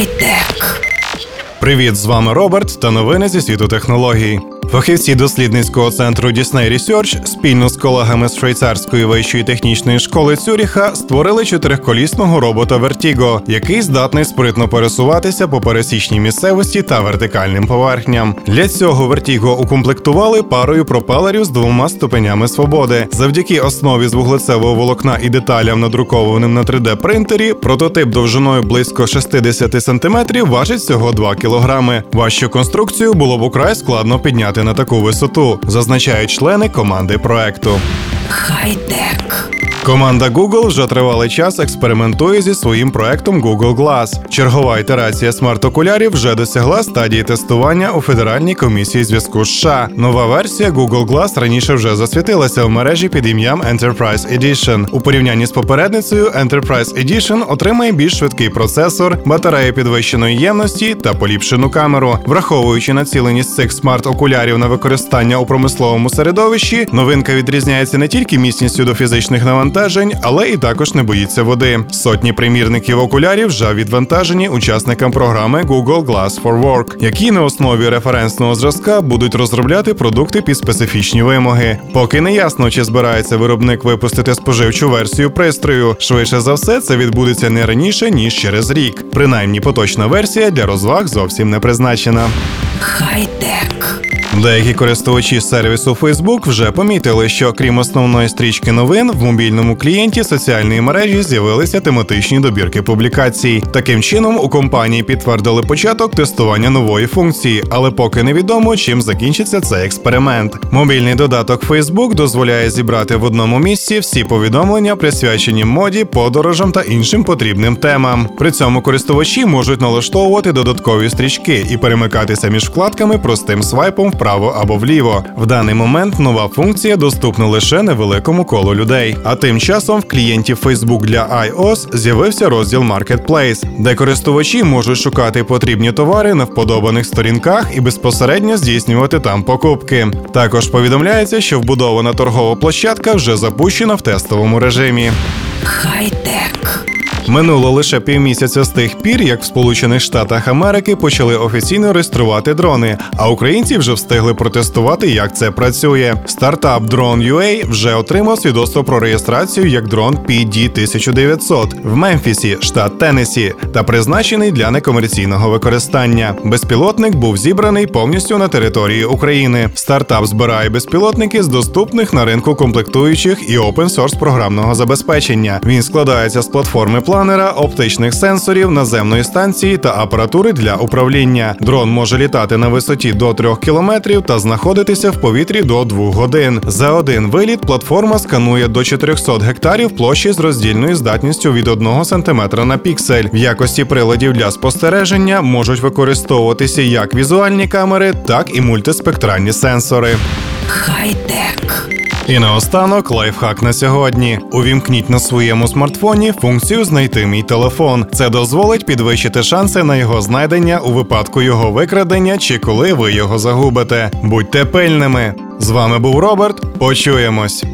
Хай-тек. Привіт, з вами Роберт та новини зі світу технологій. Фахівці дослідницького центру Disney Research спільно з колегами з швейцарської вищої технічної школи Цюріха створили чотирихколісного робота Vertigo, який здатний спритно пересуватися по пересічній місцевості та вертикальним поверхням. Для цього Vertigo укомплектували парою пропелерів з двома ступенями свободи. Завдяки основі з вуглецевого волокна і деталям, надрукованим на 3D принтері, прототип довжиною близько 60 см важить всього 2 кг. Важчу конструкцію було б украй складно підняти на таку висоту, зазначають члени команди проекту. Хай-тек. Команда Google вже тривалий час експериментує зі своїм проектом Google Glass. Чергова ітерація смарт-окулярів вже досягла стадії тестування у Федеральній комісії зв'язку США. Нова версія Google Glass раніше вже засвітилася в мережі під ім'ям Enterprise Edition. У порівнянні з попередницею Enterprise Edition отримає більш швидкий процесор, батарею підвищеної ємності та поліпшену камеру. Враховуючи націленість цих смарт-окулярів на використання у промисловому середовищі, новинка відрізняється не тільки міцністю до фізичних навантажень, але і також не боїться води. Сотні примірників окулярів вже відвантажені учасникам програми Google Glass for Work, які на основі референсного зразка будуть розробляти продукти під специфічні вимоги. Поки не ясно, чи збирається виробник випустити споживчу версію пристрою. Швидше за все, це відбудеться не раніше ніж через рік. Принаймні, поточна версія для розваг зовсім не призначена. Хай-тек. Деякі користувачі сервісу Facebook вже помітили, що крім основної стрічки новин в мобільному клієнті соціальної мережі з'явилися тематичні добірки публікацій. Таким чином, у компанії підтвердили початок тестування нової функції, але поки невідомо, чим закінчиться цей експеримент. Мобільний додаток Facebook дозволяє зібрати в одному місці всі повідомлення, присвячені моді, подорожам та іншим потрібним темам. При цьому користувачі можуть налаштовувати додаткові стрічки і перемикатися між вкладками простим свайпом вправо або вліво. В даний момент нова функція доступна лише невеликому колу людей. А тим часом в клієнті Facebook для iOS з'явився розділ Marketplace, де користувачі можуть шукати потрібні товари на вподобаних сторінках і безпосередньо здійснювати там покупки. Також повідомляється, що вбудована торгова площадка вже запущена в тестовому режимі. Хай-тек. Минуло лише півмісяця з тих пір, як в Сполучених Штатах Америки почали офіційно реєструвати дрони, а українці вже встигли протестувати, як це працює. Стартап Drone.ua вже отримав свідоцтво про реєстрацію як дрон PD-1900 в Мемфісі, штат Теннессі, та призначений для некомерційного використання. Безпілотник був зібраний повністю на території України. Стартап збирає безпілотники з доступних на ринку комплектуючих і open-source програмного забезпечення. Він складається з платформи планера, оптичних сенсорів, наземної станції та апаратури для управління. Дрон може літати на висоті до 3 кілометрів та знаходитися в повітрі до 2 годин. За один виліт платформа сканує до 400 гектарів площі з роздільною здатністю від 1 см на піксель. В якості приладів для спостереження можуть використовуватися як візуальні камери, так і мультиспектральні сенсори. Хай-тек. І наостанок лайфхак на сьогодні. Увімкніть на своєму смартфоні функцію Знайти мій телефон. Це дозволить підвищити шанси на його знайдення у випадку його викрадення чи коли ви його загубите. Будьте пильними. З вами був Роберт. Почуємось.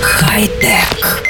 Хай-тек.